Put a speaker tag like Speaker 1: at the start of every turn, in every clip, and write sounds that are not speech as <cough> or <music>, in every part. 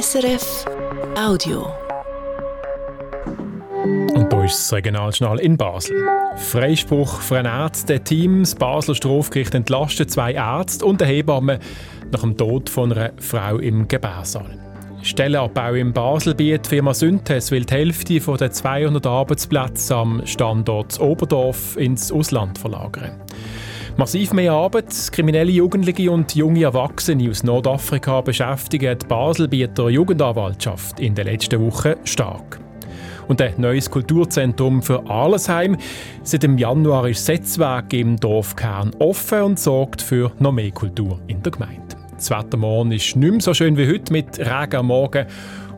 Speaker 1: SRF Audio.
Speaker 2: Und da ist das Regionaljournal in Basel. Freispruch für ein Ärzte-Team. Das Basler Strafgericht entlastet zwei Ärzte und eine Hebamme nach dem Tod von einer Frau im Gebärsaal. Stellenabbau in Basel bietet Firma Synthes will die Hälfte den 200 Arbeitsplätze am Standort Oberdorf ins Ausland verlagern. Massiv mehr Arbeit, kriminelle Jugendliche und junge Erwachsene aus Nordafrika beschäftigen die Basel-Bieter Jugendanwaltschaft in den letzten Wochen stark. Und ein neues Kulturzentrum für Arlesheim. Seit dem Januar ist das Setzwerk im Dorfkern offen und sorgt für noch mehr Kultur in der Gemeinde. Das Wetter morgen ist nicht mehr so schön wie heute mit Regen am Morgen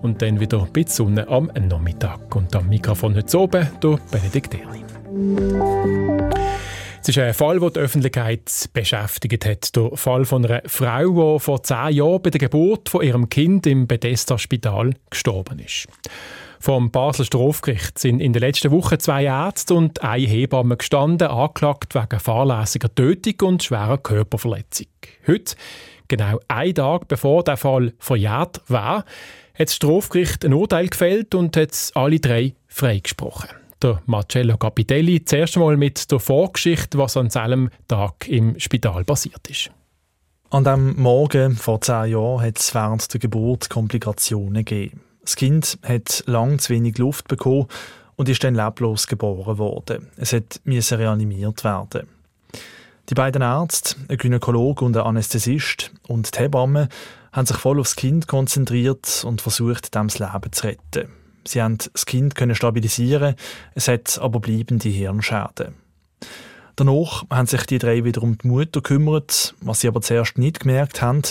Speaker 2: und dann wieder ein bisschen Sonne am Nachmittag. Und am Mikrofon heute oben, der Benedikt Erlin. Es ist ein Fall, der die Öffentlichkeit beschäftigt hat. Der Fall von einer Frau, die vor zehn Jahren bei der Geburt von ihrem Kind im Bethesda-Spital gestorben ist. Vom Basler Strafgericht sind in den letzten Wochen zwei Ärzte und eine Hebamme gestanden, angeklagt wegen fahrlässiger Tötung und schwerer Körperverletzung. Heute, genau einen Tag bevor der Fall verjährt war, hat das Strafgericht ein Urteil gefällt und hat alle drei freigesprochen der Marcello Capitelli zuerst einmal mit der Vorgeschichte, was an diesem Tag im Spital passiert ist.
Speaker 3: An dem Morgen vor zehn Jahren hat es während der Geburt Komplikationen gegeben. Das Kind hat lang zu wenig Luft bekommen und ist dann leblos geboren worden. Es musste reanimiert werden. Die beiden Ärzte, ein Gynäkologe und ein Anästhesist und die Hebamme haben sich voll aufs Kind konzentriert und versucht, dem das Leben zu retten. Sie haben das Kind können stabilisieren, es hat aber bleibende Hirnschäden. Danach haben sich die drei wieder um die Mutter gekümmert, was sie aber zuerst nicht gemerkt haben.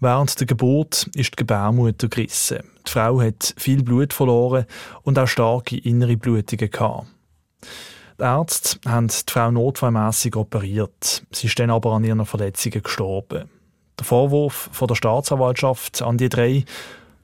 Speaker 3: Während der Geburt ist die Gebärmutter gerissen. Die Frau hat viel Blut verloren und auch starke innere Blutungen gehabt. Die Ärzte haben die Frau notfallmässig operiert. Sie ist dann aber an ihren Verletzungen gestorben. Der Vorwurf von der Staatsanwaltschaft an die drei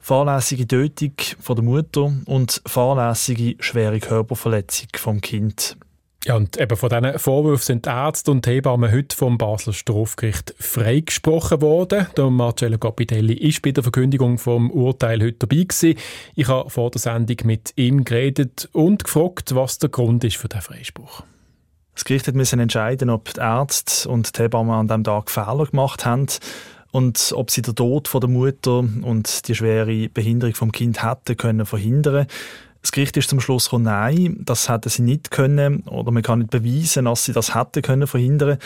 Speaker 3: fahrlässige Tötung von der Mutter und fahrlässige schwere Körperverletzung vom Kind.
Speaker 2: Ja, und eben von diesen Vorwürfen sind die Ärzte und Hebammen heute vom Basler Strafgericht freigesprochen worden. Der Marcello Capitelli ist bei der Verkündigung vom Urteil heute dabei gewesen. Ich habe vor der Sendung mit ihm geredet und gefragt, was der Grund ist für den Freispruch.
Speaker 3: Das Gericht musste entscheiden, ob die Ärzte und die Hebammen an diesem Tag Fehler gemacht haben und ob sie den Tod von der Mutter und die schwere Behinderung vom Kind hätten können verhindern. Das Gericht ist zum Schluss gekommen, nein, das hätten sie nicht können oder man kann nicht beweisen, dass sie das hätten können verhindern.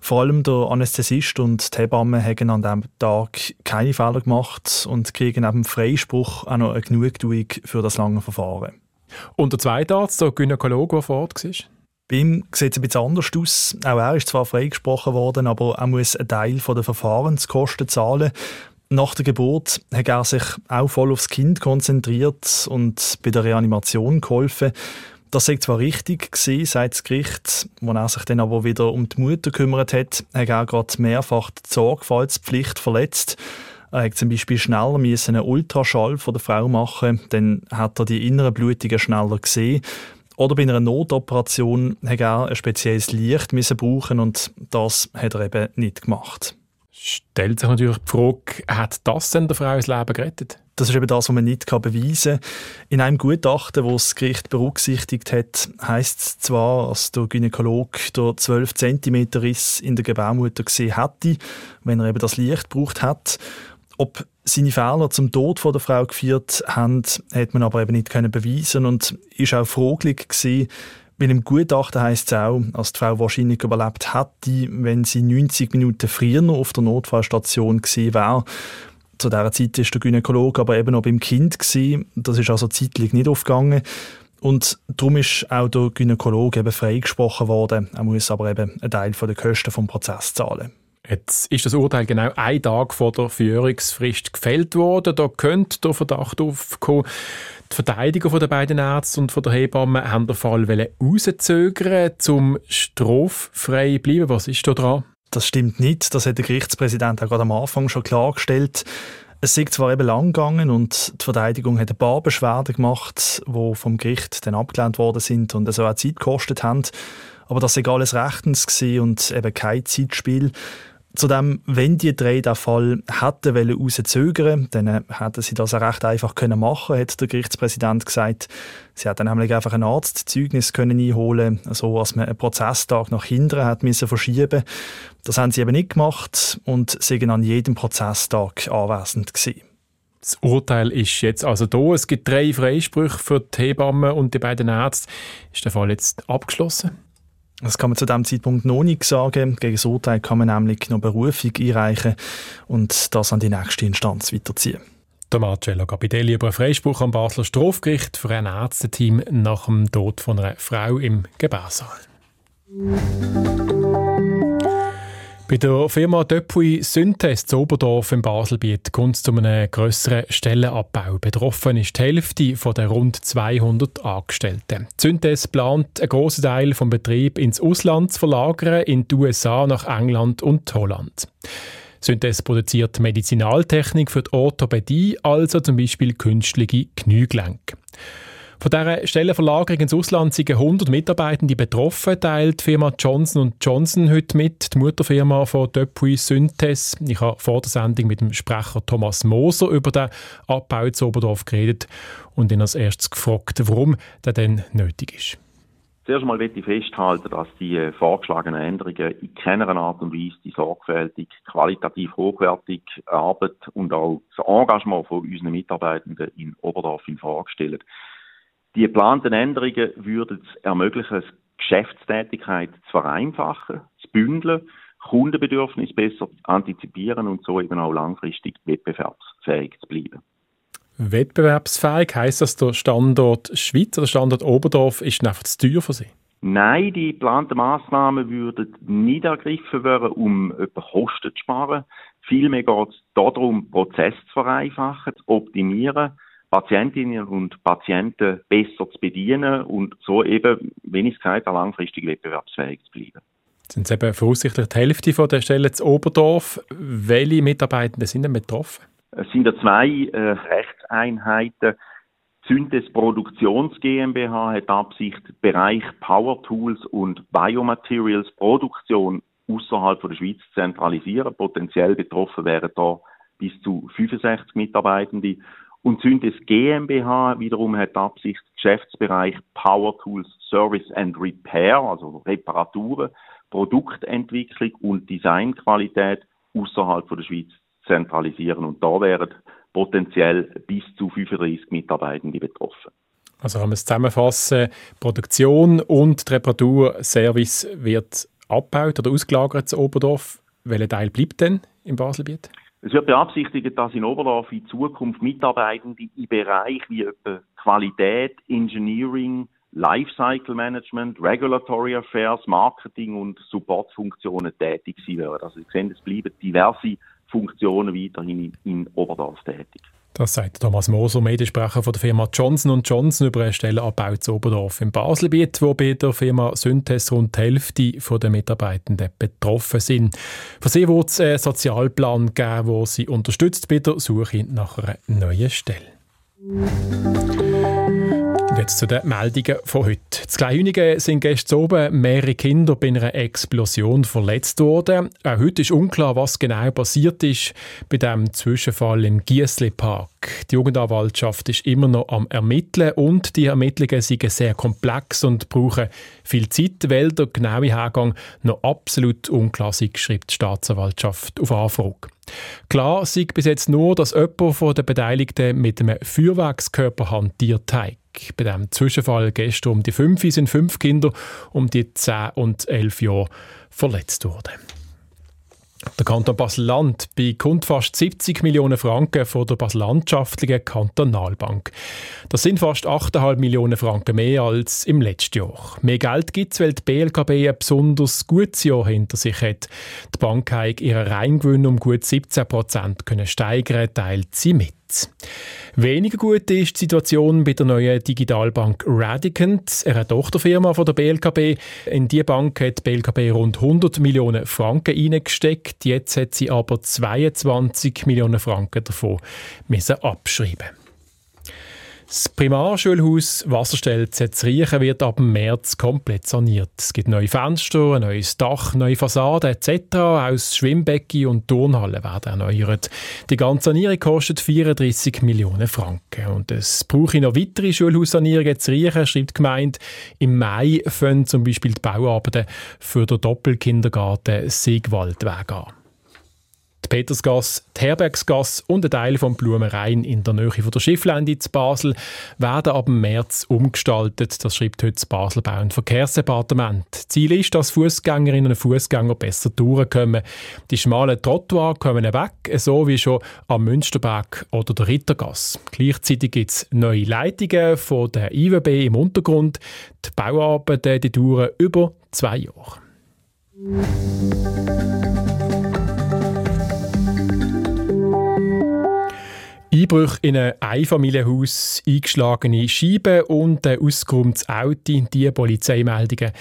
Speaker 3: Vor allem der Anästhesist und die Hebamme haben an diesem Tag keine Fehler gemacht und kriegen neben dem Freispruch auch noch eine Genugtuung für das lange Verfahren.
Speaker 2: Und der zweite Arzt, der Gynäkologe, der vor Ort war?
Speaker 3: Bei ihm sieht es ein bisschen anders aus. Auch er ist zwar freigesprochen worden, aber er muss einen Teil der Verfahrenskosten zahlen. Nach der Geburt hat er sich auch voll aufs Kind konzentriert und bei der Reanimation geholfen. Das sei zwar richtig gewesen, sagt das Gericht, wo er sich dann aber wieder um die Mutter gekümmert hat, hat er gerade mehrfach die Sorgfaltspflicht verletzt. Er hat zum Beispiel schneller einen Ultraschall von der Frau machen, dann hat er die inneren Blutungen schneller gesehen. Oder bei einer Notoperation hat er ein spezielles Licht müssen brauchen und das hat er eben nicht gemacht.
Speaker 2: Stellt sich natürlich die Frage, hat das denn der Frau das Leben gerettet?
Speaker 3: Das ist eben das, was man nicht beweisen kann. In einem Gutachten, das das Gericht berücksichtigt hat, heisst es zwar, dass der Gynäkologe der 12 cm Riss in der Gebärmutter gesehen hätte, wenn er eben das Licht gebraucht hat. Ob seine Fehler zum Tod von der Frau geführt haben, hat man aber eben nicht können beweisen und ist auch fraglich gewesen, weil im Gutachten heisst es auch, dass die Frau wahrscheinlich überlebt hätte, wenn sie 90 Minuten früher noch auf der Notfallstation gewesen wäre. Zu dieser Zeit ist der Gynäkologe aber eben noch beim Kind gewesen. Das ist also zeitlich nicht aufgegangen. Und darum ist auch der Gynäkologe eben freigesprochen worden. Er muss aber eben einen Teil der Kosten vom Prozess zahlen.
Speaker 2: Jetzt ist das Urteil genau ein Tag vor der Führungsfrist gefällt worden. Da könnte der Verdacht aufkommen, die Verteidiger der beiden Ärzte und von der Hebamme haben den Fall rauszögern, zum straffrei zu bleiben. Was ist da dran?
Speaker 3: Das stimmt nicht. Das hat der Gerichtspräsident auch gerade am Anfang schon klargestellt. Es ist zwar eben lang gegangen und die Verteidigung hat ein paar Beschwerden gemacht, die vom Gericht dann abgelehnt worden sind und so auch Zeit gekostet haben. Aber das war alles rechtens und eben kein Zeitspiel. Zudem, wenn die drei den Fall hätten rauszögern dann hätten sie das auch recht einfach können machen hat der Gerichtspräsident gesagt. Sie hätten nämlich einfach ein Arztzeugnis können einholen so dass man einen Prozesstag nach hinten hat müssen verschieben Das haben sie eben nicht gemacht und sind an jedem Prozesstag anwesend gewesen.
Speaker 2: Das Urteil ist jetzt also da. Es gibt drei Freisprüche für die Hebammen und die beiden Ärzte. Ist der Fall jetzt abgeschlossen?
Speaker 3: Das kann man zu diesem Zeitpunkt noch nicht sagen. Gegen das Urteil kann man nämlich noch Berufung einreichen und das an die nächste Instanz weiterziehen.
Speaker 2: Der Marcello Capitelli über einen Freispruch am Basler Strafgericht für ein Ärzteteam nach dem Tod von einer Frau im Gebärsaal. Bei der Firma Depuis Synthes zu Oberdorf im Baselbiet kommt es zu einem grösseren Stellenabbau. Betroffen ist die Hälfte der rund 200 Angestellten. Synthes plant, einen grossen Teil des Betriebs ins Ausland zu verlagern, in die USA, nach England und Holland. Synthes produziert Medizinaltechnik für die Orthopädie, also zum Beispiel künstliche Kniegelenke. Von dieser Stellenverlagerung ins Ausland sind 100 Mitarbeitende betroffen, teilt die Firma Johnson Johnson heute mit, die Mutterfirma von Depuis Synthes. Ich habe vor der Sendung mit dem Sprecher Thomas Moser über den Abbau zu Oberdorf geredet und ihn als erstes gefragt, warum der denn nötig ist.
Speaker 4: Zuerst einmal möchte ich festhalten, dass die äh, vorgeschlagenen Änderungen in keiner Art und Weise die sorgfältig, qualitativ hochwertige Arbeit und auch das Engagement von unseren Mitarbeitenden in Oberdorf in Frage stellen. Die geplanten Änderungen würden es ermöglichen, Geschäftstätigkeit zu vereinfachen, zu bündeln, Kundenbedürfnisse besser antizipieren und so eben auch langfristig wettbewerbsfähig zu bleiben.
Speaker 2: Wettbewerbsfähig heißt das, der Standort Schweiz oder der Standort Oberdorf ist einfach zu teuer für Sie?
Speaker 4: Nein, die geplanten Massnahmen würden nicht ergriffen werden, um etwa Kosten zu sparen. Vielmehr geht es darum, Prozesse zu vereinfachen, zu optimieren Patientinnen und Patienten besser zu bedienen und so eben, wenn ich es gesagt habe, langfristig wettbewerbsfähig zu bleiben.
Speaker 2: Sind es eben voraussichtlich die Hälfte von der Stellen zu Oberdorf. Welche Mitarbeitenden sind denn betroffen?
Speaker 4: Es sind ja zwei äh, Rechtseinheiten. Syntes Produktions GmbH hat Absicht, Bereich Power Tools und Biomaterials Produktion außerhalb der Schweiz zu zentralisieren. Potenziell betroffen wären da bis zu 65 Mitarbeitende. Und Syndes GmbH wiederum hat die Absicht, Geschäftsbereich Power Tools Service and Repair, also Reparaturen, Produktentwicklung und Designqualität außerhalb der Schweiz zu zentralisieren. Und da wären potenziell bis zu 35 Mitarbeitende betroffen.
Speaker 2: Also haben wir es zusammenfassen, Produktion und Reparaturservice wird abgebaut oder ausgelagert zu Oberdorf. Welcher Teil bleibt denn im Baselbiet?
Speaker 4: Es wird beabsichtigt, dass in Oberlauf in Zukunft Mitarbeitende im Bereich wie etwa Qualität, Engineering, Lifecycle Management, Regulatory Affairs, Marketing und Supportfunktionen tätig sein werden. Also Sie sehen, es bleiben diverse Funktionen weiterhin in Oberdorf tätig.
Speaker 2: Das sagt Thomas Moser, Mediensprecher von der Firma Johnson Johnson über einen Stellenabbau zu Oberdorf im Baselbiet, wo bei der Firma Synthes rund die Hälfte der Mitarbeitenden betroffen sind. Für sie wird es einen Sozialplan geben, der sie unterstützt bei der Suche nach einer neuen Stelle. Und jetzt zu den Meldungen von heute. Zu Kleinhünigen sind gestern oben mehrere Kinder bei einer Explosion verletzt worden. Auch heute ist unklar, was genau passiert ist bei dem Zwischenfall im Giesli Park. Die Jugendanwaltschaft ist immer noch am Ermitteln und die Ermittlungen sind sehr komplex und brauchen viel Zeit, weil der genaue Hergang noch absolut unklar ist, schreibt die Staatsanwaltschaft auf Anfrage. Klar sei bis jetzt nur, dass jemand von den Beteiligten mit einem Feuerwerkskörper hantiert hat. Bei dem Zwischenfall gestern um die 5 sind fünf Kinder um die 10 und 11 Jahre verletzt worden. Der Kanton Basel-Land bekommt fast 70 Millionen Franken von der Basel-Landschaftlichen Kantonalbank. Das sind fast 8,5 Millionen Franken mehr als im letzten Jahr. Mehr Geld gibt es, weil die BLKB ein besonders gutes Jahr hinter sich hat. Die Bank hat ihren Reingewinn um gut 17 Prozent steigern, teilt sie mit. Weniger gut ist die Situation bei der neuen Digitalbank Radicant, einer Tochterfirma von der BLKB. In die Bank hat die BLKB rund 100 Millionen Franken eingesteckt. Jetzt hat sie aber 22 Millionen Franken davon müssen abschreiben. Das Primarschulhaus Wasserstell Zetzriechen wird ab März komplett saniert. Es gibt neue Fenster, ein neues Dach, neue Fassaden etc. Aus Schwimmbecken und Turnhallen werden erneuert. Die ganze Sanierung kostet 34 Millionen Franken. Und es brauche noch weitere Schulhaussanierungen zu Riechen, schreibt die Gemeinde. Im Mai fangen zum Beispiel die Bauarbeiten für den Doppelkindergarten Siegwaldweg an die Petersgasse, die Herbergsgasse und ein Teil vom Blumenrhein in der Nähe von der Schifflände zu Basel werden ab März umgestaltet. Das schreibt heute das Basel Bau- und Verkehrsdepartement. Ziel ist, dass Fußgängerinnen und Fußgänger besser durchkommen. Die schmalen Trottoirs kommen weg, so wie schon am Münsterberg oder der Rittergasse. Gleichzeitig gibt es neue Leitungen von der IWB im Untergrund. Die Bauarbeiten die dauern über zwei Jahre. Einbruch in ein Einfamilienhaus, eingeschlagene Scheiben und ein ausgeräumtes Auto. Diese Polizeimeldungen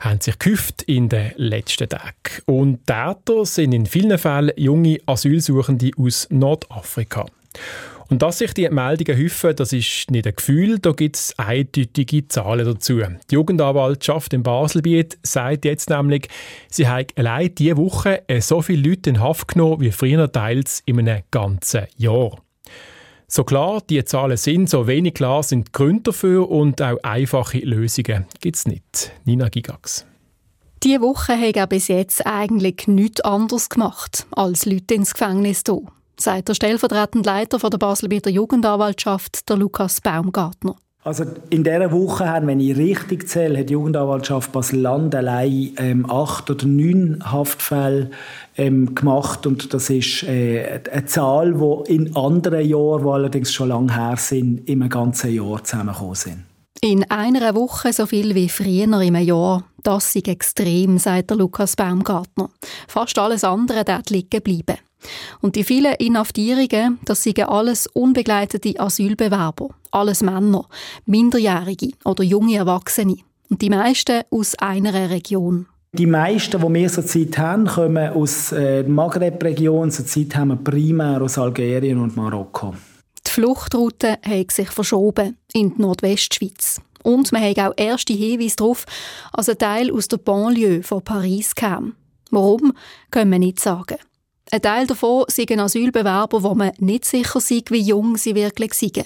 Speaker 2: haben sich gehäuft in den letzten Tagen. Und Täter sind in vielen Fällen junge Asylsuchende aus Nordafrika. Und dass sich die Meldungen häufen, das ist nicht ein Gefühl, da gibt es eindeutige Zahlen dazu. Die Jugendanwaltschaft im Baselbiet sagt jetzt nämlich, sie hat allein diese Woche so viele Leute in Haft genommen wie früher teils in einem ganzen Jahr. So klar die Zahlen sind, so wenig klar sind die Gründe dafür und auch einfache Lösungen gibt es nicht. Nina Gigax.
Speaker 5: Diese Woche hat er bis jetzt eigentlich nichts anderes gemacht, als Leute ins Gefängnis zu sagt der stellvertretende Leiter der Baselbieter Jugendanwaltschaft, der Lukas Baumgartner.
Speaker 6: Also in dieser Woche haben, wenn ich richtig zähle, hat die Jugendanwaltschaft Basel-Land allein ähm, acht oder neun Haftfälle ähm, gemacht und das ist äh, eine Zahl, die in anderen Jahren, die allerdings schon lange her sind, im ganzen Jahr zusammengekommen sind.
Speaker 5: In einer Woche so viel wie früher im Jahr. Das ist extrem, sagt der Lukas Baumgartner. Fast alles andere dort liegen bleiben. Und die vielen Inhaftierungen, das sind alles unbegleitete Asylbewerber, alles Männer, Minderjährige oder junge Erwachsene. Und die meisten aus einer Region.
Speaker 6: Die meisten, die wir zurzeit haben, kommen aus äh, der Maghreb-Region. Zurzeit haben wir primär aus Algerien und Marokko.
Speaker 5: Die Fluchtroute hat sich verschoben in die Nordwestschweiz. Und man hat auch erste Hinweise darauf, dass ein Teil aus der Banlieue von Paris kam. Warum, können wir nicht sagen. Ein Teil davon sind Asylbewerber, wo man nicht sicher sind, wie jung sie wirklich sind.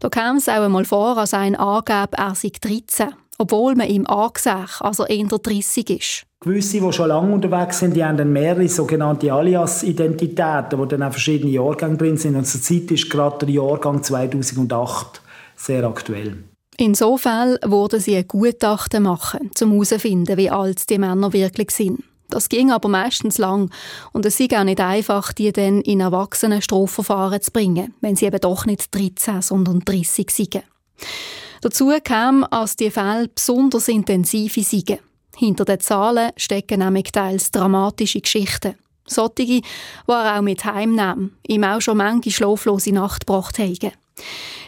Speaker 5: Da kam es auch einmal vor, als ein angab, er sei 13, obwohl man ihm angesehen, als er eher 30 ist.
Speaker 6: Gewisse, die schon lange unterwegs sind, die haben dann mehrere sogenannte Alias-Identitäten, wo dann auch verschiedene Jahrgänge drin sind. Und zurzeit ist gerade der Jahrgang 2008 sehr aktuell.
Speaker 5: Insofern wurden sie ein Gutachten machen, um herauszufinden, wie alt die Männer wirklich sind. Das ging aber meistens lang und es ist auch nicht einfach, die dann in erwachsene Strafverfahren zu bringen, wenn sie eben doch nicht 13, sondern 30 sind. Dazu kam, dass die Fälle besonders intensive sind. Hinter den Zahlen stecken nämlich teils dramatische Geschichten. Solche, die auch mit heimnehmen, ihm auch schon manche schlaflose Nacht gebracht haben.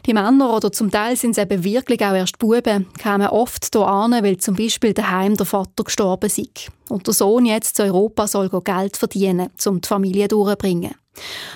Speaker 5: Die Männer, oder zum Teil sind es eben wirklich auch erst Buben, kamen oft hier an, weil zum Beispiel daheim der Vater gestorben ist. Und der Sohn jetzt zu Europa soll Geld verdienen, um die Familie durchzubringen.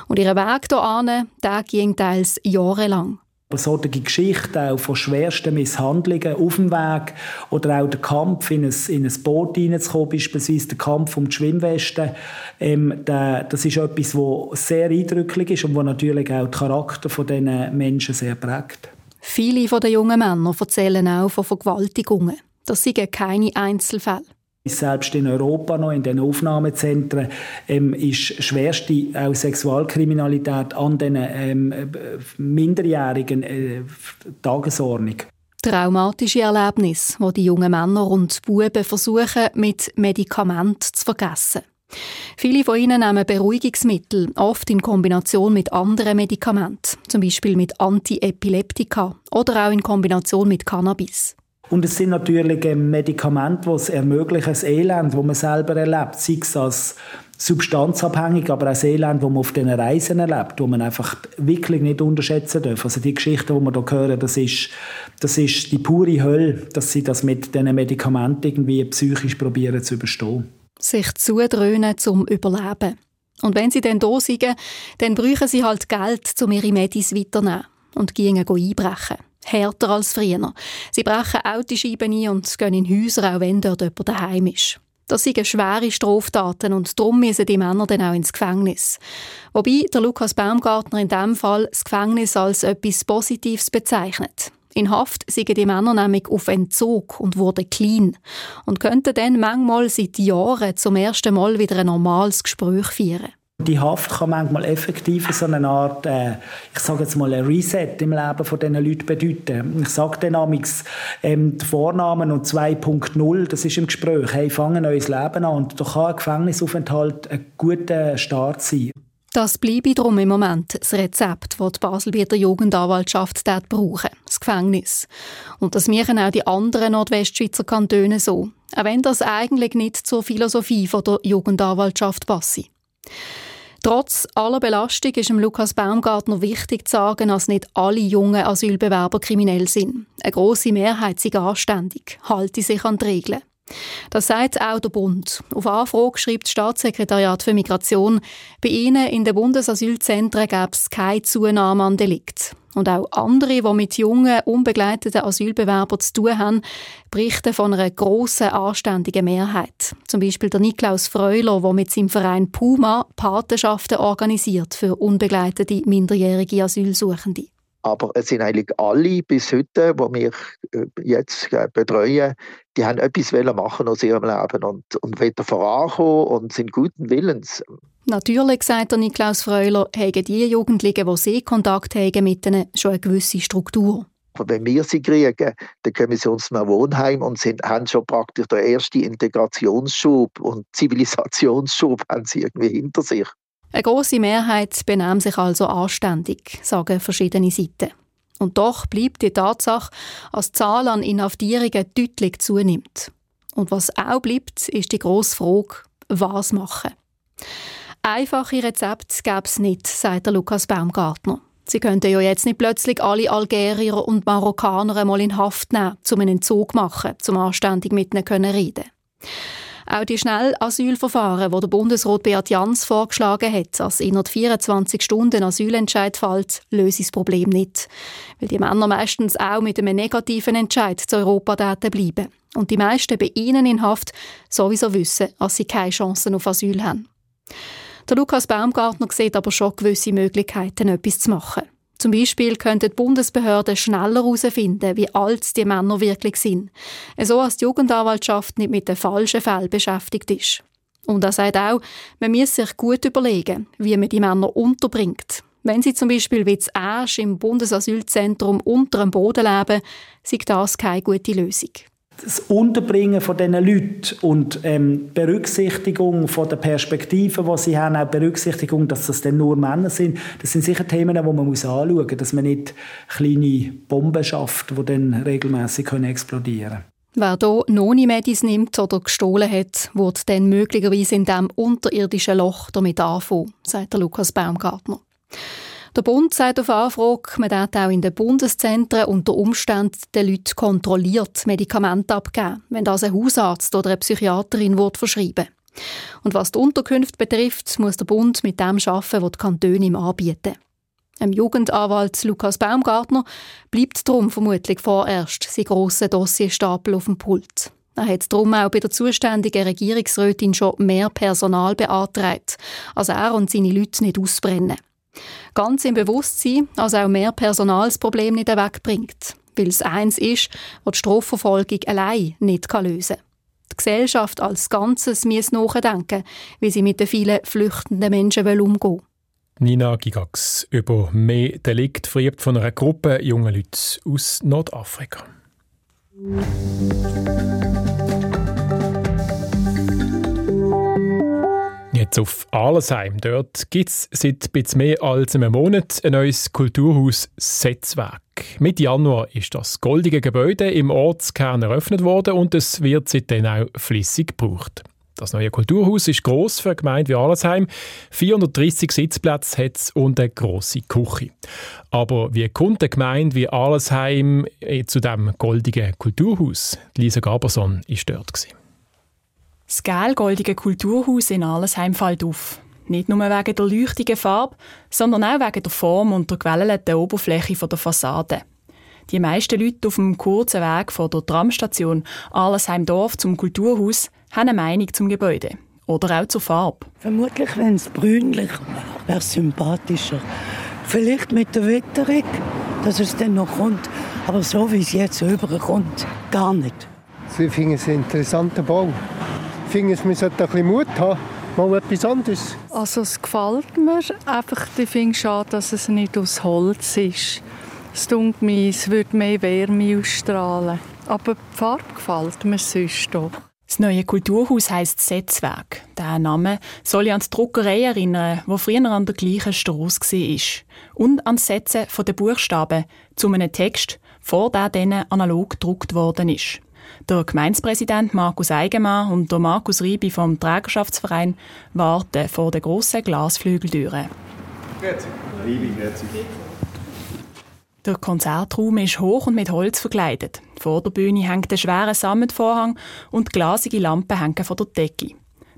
Speaker 5: Und ihr Weg hierher, der ging teils jahrelang.
Speaker 6: Aber solche Geschichten auch von schwersten Misshandlungen auf dem Weg oder auch der Kampf, in ein, in ein Boot hineinzukommen, beispielsweise der Kampf um die Schwimmwesten, ähm, der, das ist etwas, was sehr eindrücklich ist und was natürlich auch den Charakter von diesen Menschen sehr prägt.
Speaker 5: Viele der jungen Männer erzählen auch von Vergewaltigungen. Das sind keine Einzelfälle.
Speaker 6: Selbst in Europa noch, in den Aufnahmezentren, ähm, ist schwerste auch Sexualkriminalität an den ähm, Minderjährigen äh, Tagesordnung.
Speaker 5: Traumatische Erlebnisse, die die jungen Männer und Buben versuchen, mit Medikamenten zu vergessen. Viele von ihnen nehmen Beruhigungsmittel, oft in Kombination mit anderen Medikamenten, zum Beispiel mit Antiepileptika oder auch in Kombination mit Cannabis.
Speaker 6: Und es sind natürlich ähm, Medikamente, die es ermöglichen, das Elend, das man selber erlebt, sei es als substanzabhängig, aber auch das Elend, das man auf diesen Reisen erlebt, wo man einfach wirklich nicht unterschätzen darf. Also die Geschichten, die wir hier hören, das ist, das ist die pure Hölle, dass sie das mit diesen Medikamenten irgendwie psychisch probieren zu überstehen.
Speaker 5: Sich zudröhnen zum Überleben. Und wenn sie dann da sind, dann brauchen sie halt Geld, um ihre Medis weiterzunehmen. und gingen einbrechen. Härter als früher. Sie brechen Autoscheiben ein und gehen in Häuser, auch wenn dort jemand daheim ist. Das sind schwere Straftaten und darum müssen die Männer dann auch ins Gefängnis. Wobei der Lukas Baumgartner in diesem Fall das Gefängnis als etwas Positives bezeichnet. In Haft sind die Männer nämlich auf Entzug und wurden clean und könnten dann manchmal seit Jahren zum ersten Mal wieder ein normales Gespräch führen.
Speaker 6: Die Haft kann manchmal effektiv so eine Art, äh, ich sage jetzt mal, ein Reset im Leben von diesen Leuten bedeuten. Ich sage dann amigs, ähm, die Vornamen und 2.0, das ist im Gespräch, hey, fangen neues Leben an und da kann ein Gefängnisaufenthalt ein guter Start sein.
Speaker 5: Das bleibe darum im Moment das Rezept, das die Baselbieter Jugendanwaltschaft dort brauchen, das Gefängnis. Und das machen auch die anderen Nordwestschweizer Kantone so, auch wenn das eigentlich nicht zur Philosophie der Jugendanwaltschaft passe. Trotz aller Belastung ist dem Lukas Baumgartner wichtig zu sagen, dass nicht alle jungen Asylbewerber kriminell sind. Eine grosse Mehrheit sind anständig, halte sich an die Regeln. Das sagt auch der Bund. Auf Anfrage schreibt das Staatssekretariat für Migration, bei ihnen in den Bundesasylzentren gäbe es keine Zunahme an Delikt. Und auch andere, die mit jungen, unbegleiteten Asylbewerbern zu tun haben, berichten von einer grossen, anständigen Mehrheit. Zum Beispiel der Niklaus Freuler, der mit seinem Verein Puma Patenschaften organisiert für unbegleitete minderjährige Asylsuchende.
Speaker 7: Aber es sind eigentlich alle bis heute, die wir äh, jetzt äh, betreuen, die haben etwas machen aus ihrem Leben und, und wollen vorankommen und sind guten Willens.
Speaker 5: Natürlich, sagt der Niklaus Freuler, haben die Jugendlichen, die sie Kontakt haben mit ihnen, schon eine gewisse Struktur.
Speaker 7: Wenn wir sie kriegen, dann kommen sie uns zum Wohnheim und sind, haben schon praktisch den ersten Integrationsschub und Zivilisationsschub <laughs> haben sie irgendwie hinter sich.
Speaker 5: Eine grosse Mehrheit benimmt sich also anständig, sagen verschiedene Seiten. Und doch bleibt die Tatsache, dass die Zahl an Inhaftierungen deutlich zunimmt. Und was auch bleibt, ist die grosse Frage, was machen. Einfache Rezepte gäbe es nicht, sagt Lukas Baumgartner. Sie könnten ja jetzt nicht plötzlich alle Algerier und Marokkaner einmal in Haft nehmen, um einen Entzug machen, zum anständig mit ihnen reden auch die Schnellasylverfahren, die der Bundesrat Beat Jans vorgeschlagen hat, dass innerhalb 24 Stunden Asylentscheid fällt, lösen das Problem nicht. Weil die Männer meistens auch mit einem negativen Entscheid zu Europa bleiben. Und die meisten bei ihnen in Haft sowieso wissen, dass sie keine Chancen auf Asyl haben. Der Lukas Baumgartner sieht aber schon gewisse Möglichkeiten, etwas zu machen. Zum Beispiel könnten die Bundesbehörden schneller herausfinden, wie alt die Männer wirklich sind. So als die Jugendanwaltschaft nicht mit den falschen Fällen beschäftigt ist. Und er sagt auch, man muss sich gut überlegen, wie man die Männer unterbringt. Wenn sie zum Beispiel wie Asch im Bundesasylzentrum unter dem Boden leben, sei das keine gute Lösung
Speaker 6: das Unterbringen von diesen Leuten und ähm, Berücksichtigung von der Perspektiven, die sie haben, auch Berücksichtigung, dass das dann nur Männer sind, das sind sicher Themen, die man muss anschauen muss, dass man nicht kleine Bomben schafft, die dann regelmäßig explodieren können.
Speaker 5: Wer hier Noni-Medis nimmt oder gestohlen hat, wird dann möglicherweise in diesem unterirdischen Loch damit anfangen, sagt Lukas Baumgartner. Der Bund sagt auf Anfrage, man darf auch in den Bundeszentren unter Umständen den Leuten kontrolliert Medikamente abgeben, wenn das ein Hausarzt oder eine Psychiaterin verschreiben Und was die Unterkünfte betrifft, muss der Bund mit dem arbeiten, was die Kantone ihm anbieten. Dem Jugendanwalt Lukas Baumgartner bleibt darum vermutlich vorerst sein grosser Dossierstapel auf dem Pult. Er hat darum auch bei der zuständigen Regierungsrätin schon mehr Personal beantragt, als er und seine Leute nicht ausbrennen. Ganz im Bewusstsein, dass auch mehr Personal das Problem nicht wegbringt. Weil es eins ist, was die Strafverfolgung allein nicht lösen kann. Die Gesellschaft als Ganzes muss nachdenken, wie sie mit den vielen flüchtenden Menschen umgehen will.
Speaker 2: Nina Gigax über mehr Delikt verübt von einer Gruppe junger Leute aus Nordafrika. Jetzt auf Allesheim. Dort gibt es seit etwas mehr als einem Monat ein neues Kulturhaus Setzwerk. Mitte Januar ist das goldige Gebäude im Ortskern eröffnet worden und es wird seitdem auch flüssig gebraucht. Das neue Kulturhaus ist gross für eine Gemeinde wie Allesheim. 430 Sitzplätze hat es und eine grosse Küche. Aber wie kommt eine Gemeinde wie Allesheim äh, zu dem goldigen Kulturhaus? Lisa Gaberson war dort.
Speaker 8: Das gelgoldige Kulturhaus in Allesheim fällt auf. Nicht nur wegen der leuchtigen Farbe, sondern auch wegen der Form und der gewellten Oberfläche der Fassade. Die meisten Leute auf dem kurzen Weg von der Tramstation Arlesheim-Dorf zum Kulturhaus haben eine Meinung zum Gebäude. Oder auch zur Farbe.
Speaker 9: Vermutlich, wenn es brünlich wäre, es sympathischer. Vielleicht mit der Witterung, dass es dann noch kommt. Aber so wie es jetzt überkommt, gar nicht.
Speaker 10: Ich finde es einen interessanten Bau. Finde, man sollte ein bisschen Mut haben, mal etwas anderes.
Speaker 11: Also es gefällt mir. Einfach, ich finde es schade, dass es nicht aus Holz ist. Es dunkelt mir, es würde mehr Wärme ausstrahlen. Aber die Farbe gefällt mir sonst doch.
Speaker 8: Das neue Kulturhaus heisst Setzwerk. Der Name soll an die Druckerei erinnern, die früher an der gleichen Strasse war. Und an das Setzen der Buchstaben zu einem Text, vor der dann analog gedruckt worden ist. Der Gemeindepräsident Markus Eigenmann und der Markus Riebi vom Trägerschaftsverein warten vor den grossen grüezi. Der Konzertraum ist hoch und mit Holz verkleidet. Vor der Bühne hängt ein schwerer Sammetvorhang und glasige Lampen hängen von der Decke.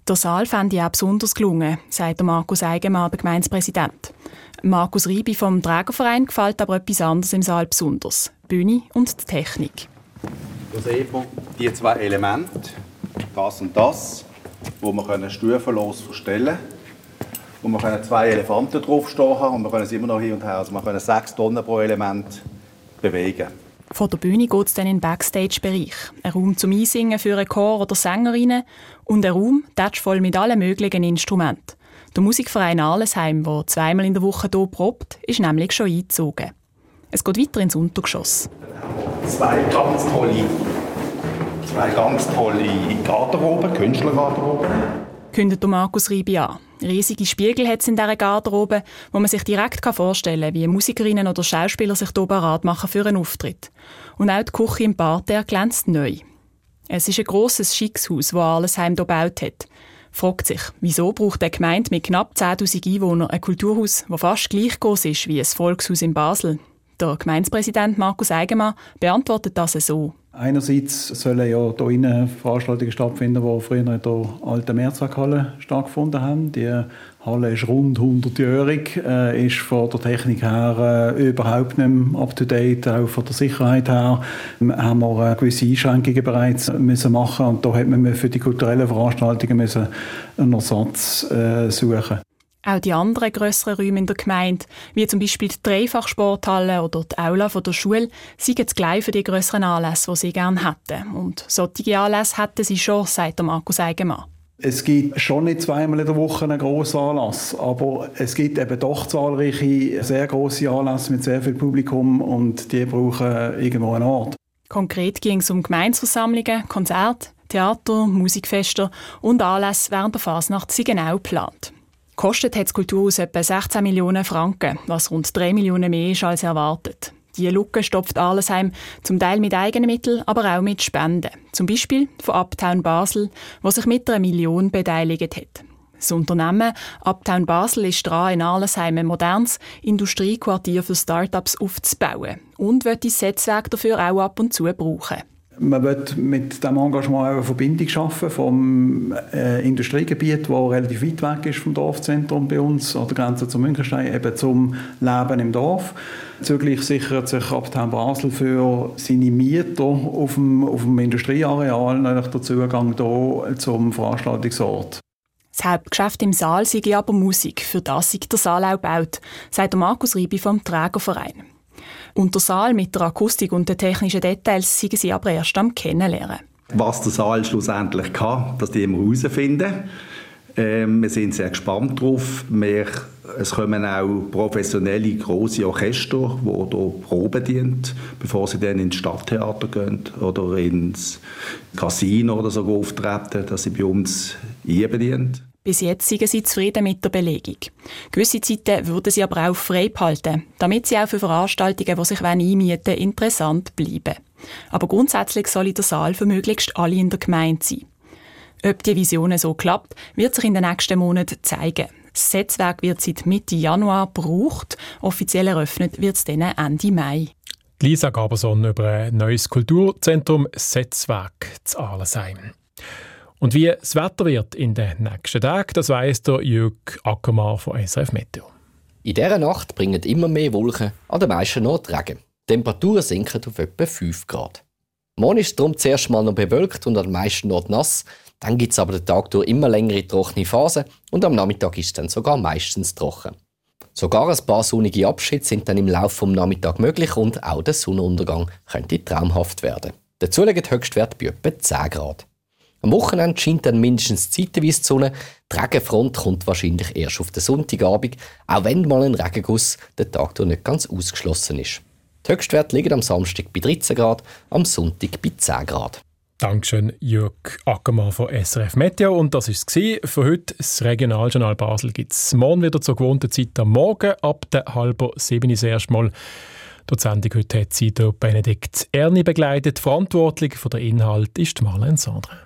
Speaker 8: Der Saal fand ich auch besonders gelungen, sagt Markus Eigenmann, der Gemeindepräsident. Markus Riebi vom Trägerverein gefällt aber etwas anderes im Saal besonders. Die Bühne und die Technik.
Speaker 12: Da sieht man die zwei Elemente, das und das, wo man stufenlos verstellen können und wir können zwei Elefanten draufstehen haben und wir können sie immer noch hin und her. Also wir können sechs Tonnen pro Element bewegen.
Speaker 8: Von der Bühne geht es dann in den Backstage-Bereich. Ein Raum zum Einsingen für einen Chor oder Sängerinnen und ein Raum, voll mit allen möglichen Instrumenten. Der Musikverein Arlesheim, der zweimal in der Woche hier probt, ist nämlich schon eingezogen. Es geht weiter ins Untergeschoss.
Speaker 12: Zwei ganz tolle, zwei ganz tolle Garderoben, Künstlergarderoben.
Speaker 8: Kündet Markus Ribi an. Riesige Spiegel hat es in dieser Garderobe, wo man sich direkt vorstellen kann, wie Musikerinnen oder Schauspieler sich hier bereit machen für einen Auftritt. Und auch die Küche im Parterre glänzt neu. Es ist ein grosses Schickshaus, das Allesheim hier gebaut hat. Fragt sich, wieso braucht eine Gemeinde mit knapp 10.000 Einwohnern ein Kulturhaus, das fast gleich groß ist wie ein Volkshaus in Basel? Der Gemeindepräsident Markus Eigenmann beantwortet das so.
Speaker 13: Einerseits sollen ja hier innen Veranstaltungen stattfinden, die früher in der alten Mehrzweckhalle stattgefunden haben. Die Halle ist rund 100-jährig, äh, ist von der Technik her äh, überhaupt nicht up-to-date, auch von der Sicherheit her haben wir äh, gewisse Einschränkungen bereits müssen machen und da hat man für die kulturellen Veranstaltungen müssen einen Ersatz äh, suchen.
Speaker 8: Auch die anderen grösseren Räume in der Gemeinde, wie zum Beispiel die Dreifachsporthalle oder die Aula von der Schule, sind jetzt gleich für die grösseren Anlässe, die sie gerne hätten. Und solche Anlässe hätten sie schon, sagt Markus Eigenmann.
Speaker 13: Es gibt schon nicht zweimal in der Woche einen grossen Anlass, aber es gibt eben doch zahlreiche, sehr grosse Anlässe mit sehr viel Publikum und die brauchen irgendwo einen Ort.
Speaker 8: Konkret ging es um Gemeinsversammlungen, Konzerte, Theater, Musikfeste und Anlässe während der Fasnacht sind genau geplant. Kostet hat das Kulturhaus etwa 16 Millionen Franken, was rund 3 Millionen mehr ist als erwartet. Die Lücke stopft Allesheim, zum Teil mit eigenen Mitteln, aber auch mit Spenden. Zum Beispiel von Uptown Basel, wo sich mit einer Million beteiligt hat. Das Unternehmen Uptown Basel ist dran, in Allesheim ein modernes Industriequartier für Startups aufzubauen und wird das Netzwerk dafür auch ab und zu brauchen.
Speaker 13: Man wird mit diesem Engagement auch eine Verbindung schaffen vom äh, Industriegebiet, das relativ weit weg ist vom Dorfzentrum bei uns, an der Grenze zum Münchenstein, eben zum Leben im Dorf. Zugleich sichert sich Uptown Basel für seine Mieter auf dem, auf dem Industrieareal natürlich den Zugang hier zum Veranstaltungsort.
Speaker 8: Das Hauptgeschäft im Saal sei aber Musik, für das sei der Saal auch gebaut, sagt Markus Riebi vom Trägerverein. Und der Saal mit der Akustik und den technischen Details sind sie aber erst am Kennenlernen.
Speaker 12: Was der Saal schlussendlich kann, das die wir herausfinden. Ähm, wir sind sehr gespannt darauf. Wir, es kommen auch professionelle große Orchester, die hier Proben dienen, bevor sie dann ins Stadttheater gehen oder ins Casino oder so auftreten, dass sie bei uns einbedienen.
Speaker 8: Bis jetzt sind sie zufrieden mit der Belegung. Gewisse Zeiten würden sie aber auch frei behalten, damit sie auch für Veranstaltungen, die sich einmieten wollen, interessant bleiben. Aber grundsätzlich soll der Saal für möglichst alle in der Gemeinde sein. Ob die Vision so klappt, wird sich in den nächsten Monaten zeigen. Das Netzwerk wird seit Mitte Januar gebraucht. Offiziell eröffnet wird es dann Ende Mai.
Speaker 2: Lisa Gaberson über ein neues Kulturzentrum Setzwerk zu Ahlesheim. Und wie das Wetter wird in den nächsten Tagen, das weiss der Jörg Ackermann von SRF Meteo.
Speaker 14: In dieser Nacht bringen immer mehr Wolken an den meisten Orten Regen. Die Temperaturen sinken auf etwa 5 Grad. Morgen ist es darum zuerst mal noch bewölkt und an den meisten Orten nass. Dann gibt es aber den Tag durch immer längere trockene Phasen und am Nachmittag ist es dann sogar meistens trocken. Sogar ein paar sonnige Abschiede sind dann im Laufe des Nachmittags möglich und auch der Sonnenuntergang könnte traumhaft werden. Dazu liegen die Höchstwerte bei etwa 10 Grad. Am Wochenende scheint dann mindestens zeitweise die Sonne. Die Regenfront kommt wahrscheinlich erst auf den Sonntagabend, auch wenn mal ein Regenguss den Tag durch nicht ganz ausgeschlossen ist. Die Höchstwerte liegen am Samstag bei 13 Grad, am Sonntag bei 10 Grad.
Speaker 2: Dankeschön, Jörg Ackermann von SRF Meteo. Und das war es für heute. Das Regionaljournal Basel gibt es morgen wieder zur gewohnten Zeit am Morgen. Ab der halben sieben ist erstmal. Die Sendung heute hat sie Benedikt Erni begleitet. Verantwortlich für den Inhalt ist Marlene Sandre.